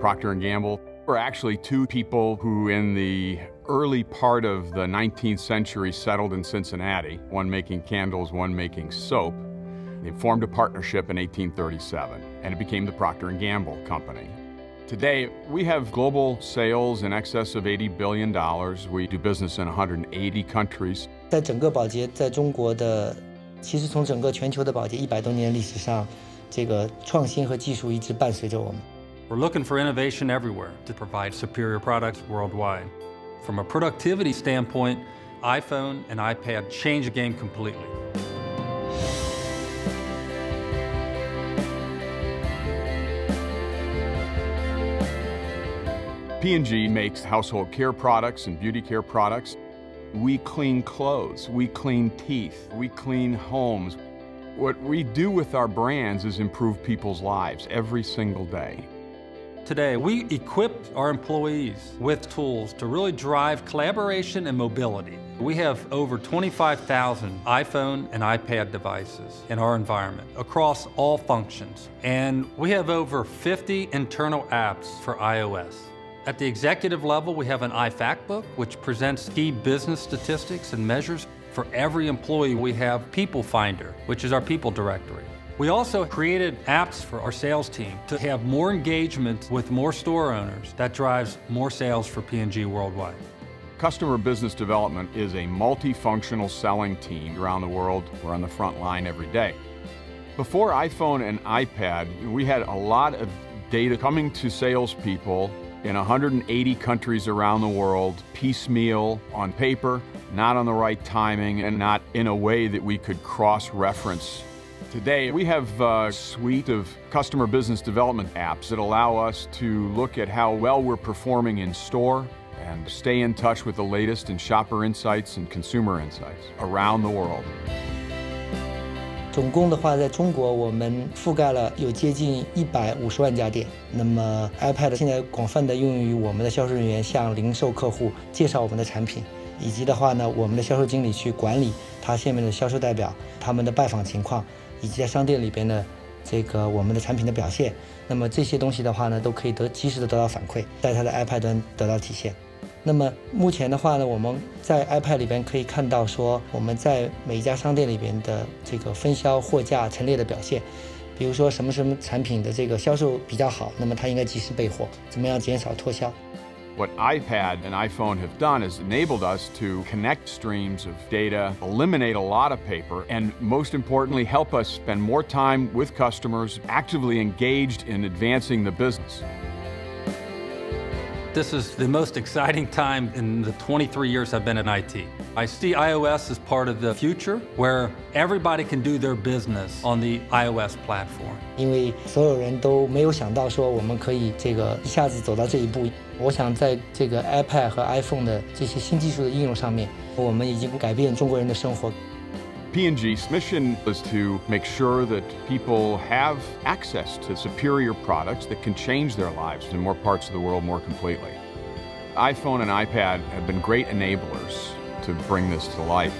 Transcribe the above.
Procter & Gamble were actually two people who in the early part of the 19th century settled in Cincinnati, one making candles, one making soap. They formed a partnership in 1837 and it became the Procter & Gamble Company. Today, we have global sales in excess of $80 billion. We do business in 180 countries. 在整个保洁在中国的，其实从整个全球的保洁一百多年历史上，这个创新和技术一直伴随着我们。 We're looking for innovation everywhere to provide superior products worldwide. From a productivity standpoint, iPhone and iPad change the game completely. P&G makes household care products and beauty care products. We clean clothes, we clean teeth, we clean homes. What we do with our brands is improve people's lives every single day. Today, we equip our employees with tools to really drive collaboration and mobility. We have over 25,000 iPhone and iPad devices in our environment across all functions. And we have over 50 internal apps for iOS. At the executive level, we have an iFact book, which presents key business statistics and measures. For every employee, we have People Finder, which is our people directory. We also created apps for our sales team to have more engagement with more store owners that drives more sales for P&G worldwide. Customer business development is a multifunctional selling team around the world. We're on the front line every day. Before iPhone and iPad, we had a lot of data coming to salespeople in 180 countries around the world, piecemeal on paper, not on the right timing, and not in a way that we could cross reference. Today, we have a suite of customer business development apps that allow us to look at how well we're performing in store and stay in touch with the latest in shopper insights and consumer insights around the world. 总共的话，在中国我们覆盖了有接近一百五十万家店。那么 iPad 现在广泛的用于我们的销售人员向零售客户介绍我们的产品，以及的话呢，我们的销售经理去管理他下面的销售代表他们的拜访情况， 以及在商店里边的这个我们的产品的表现。那么这些东西的话呢，都可以得及时的得到反馈，在他的 iPad 端得到体现。那么目前的话呢，我们在 iPad 里边可以看到说，我们在每一家商店里边的这个分销、货架陈列的表现。比如说什么什么产品的这个销售比较好，那么它应该及时备货，怎么样减少脱销。What iPad and iPhone have done is enabled us to connect streams of data, eliminate a lot of paper, and most importantly, help us spend more time with customers actively engaged in advancing the business. This is the most exciting time in the 23 years I've been in IT. I see iOS as part of the future where everybody can do their business on the iOS platform. 因为所有人都没有想到说我们可以这个一下子走到这一步。我想在这个 iPad 和 iPhone 的这些新技术的应用上面，我们已经改变中国人的生活。 P&G's mission is to make sure that people have access to superior products that can change their lives in more parts of the world more completely. iPhone and iPad have been great enablers to bring this to life.